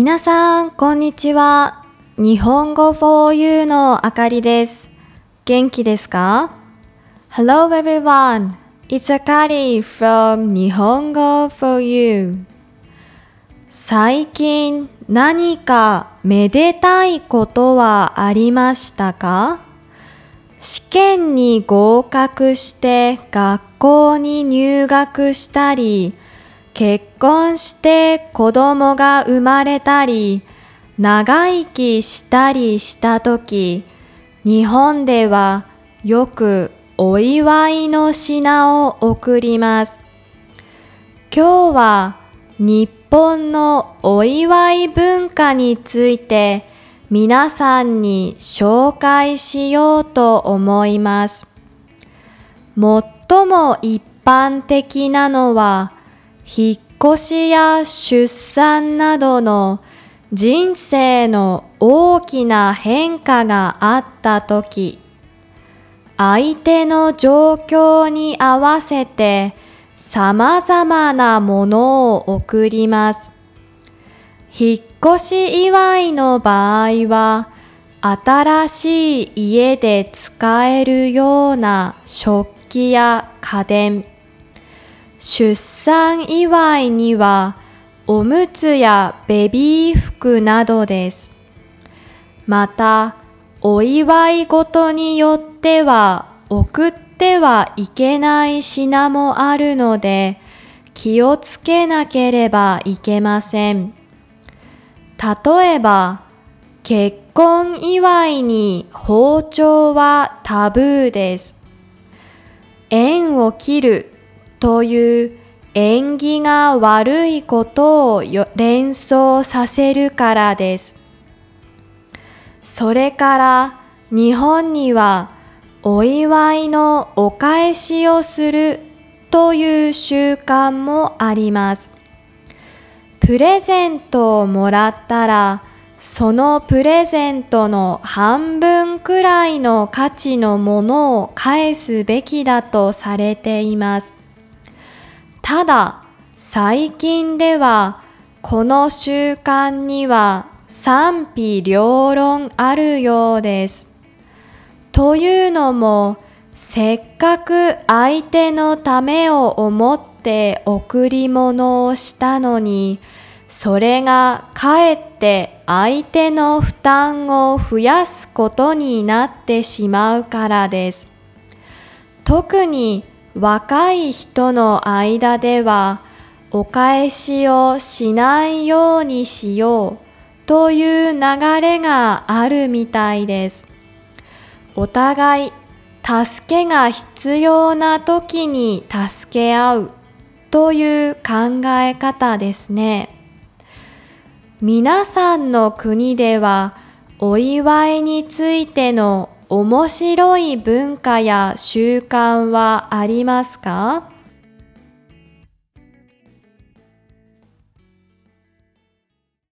皆さん、こんにちは。日本語 for you のあかりです。元気ですか ?Hello everyone. It's Akari from 日本語 4U 最近何かめでたいことはありましたか？試験に合格して学校に入学したり、結婚して子供が生まれたり、長生きしたりしたとき、日本ではよくお祝いの品を贈ります。今日は日本のお祝い文化について皆さんに紹介しようと思います。最も一般的なのは引っ越しや出産などの人生の大きな変化があったとき、相手の状況に合わせて様々なものを贈ります。引っ越し祝いの場合は、新しい家で使えるような食器や家電、出産祝いにはおむつやベビー服などです。また、お祝い事によっては送ってはいけない品もあるので気をつけなければいけません。例えば、結婚祝いに包丁はタブーです。縁を切るという縁起が悪いことを連想させるからです。それから日本にはお祝いのお返しをするという習慣もあります。プレゼントをもらったらそのプレゼントの半分くらいの価値のものを返すべきだとされています。ただ、最近ではこの習慣には賛否両論あるようです。というのも、せっかく相手のためを思って贈り物をしたのに、それがかえって相手の負担を増やすことになってしまうからです。特に若い人の間ではお返しをしないようにしようという流れがあるみたいです。お互い助けが必要な時に助け合うという考え方ですね。皆さんの国ではお祝いについての面白い文化や習慣はありますか？